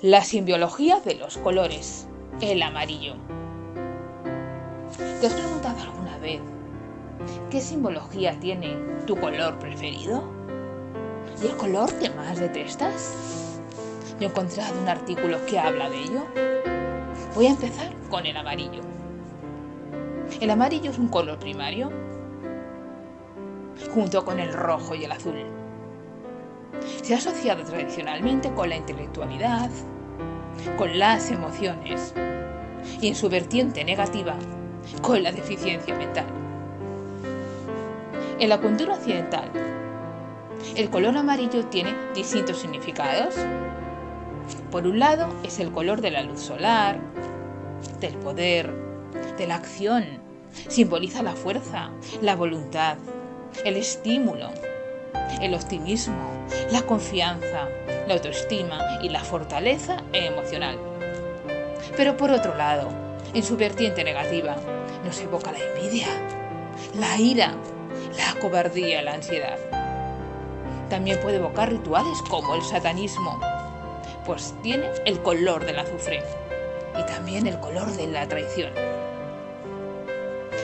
La simbiología de los colores. El amarillo. ¿Te has preguntado alguna vez qué simbología tiene tu color preferido? ¿Y el color que más detestas? Yo he encontrado un artículo que habla de ello. Voy a empezar con el amarillo. El amarillo es un color primario junto con el rojo y el azul. Se ha asociado tradicionalmente con la intelectualidad, con las emociones y en su vertiente negativa con la deficiencia mental. En la cultura occidental, el color amarillo tiene distintos significados. Por un lado, es el color de la luz solar, del poder, de la acción. Simboliza la fuerza, la voluntad, el estímulo, el optimismo, la confianza, la autoestima y la fortaleza emocional. Pero por otro lado, en su vertiente negativa, nos evoca la envidia, la ira, la cobardía, la ansiedad. También puede evocar rituales como el satanismo, pues tiene el color del azufre y también el color de la traición.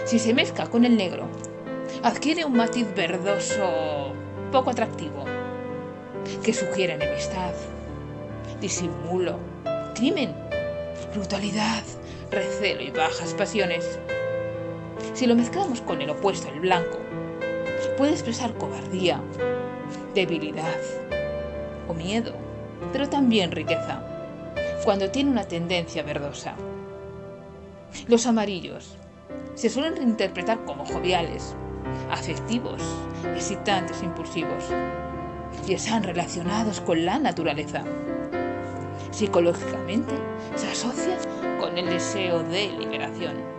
Si se mezcla con el negro, adquiere un matiz verdoso poco atractivo, que sugiere enemistad, disimulo, crimen, brutalidad, recelo y bajas pasiones. Si lo mezclamos con el opuesto, el blanco, puede expresar cobardía, debilidad o miedo, pero también riqueza, cuando tiene una tendencia verdosa. Los amarillos se suelen reinterpretar como joviales, afectivos, excitantes, impulsivos, y están relacionados con la naturaleza. Psicológicamente se asocia con el deseo de liberación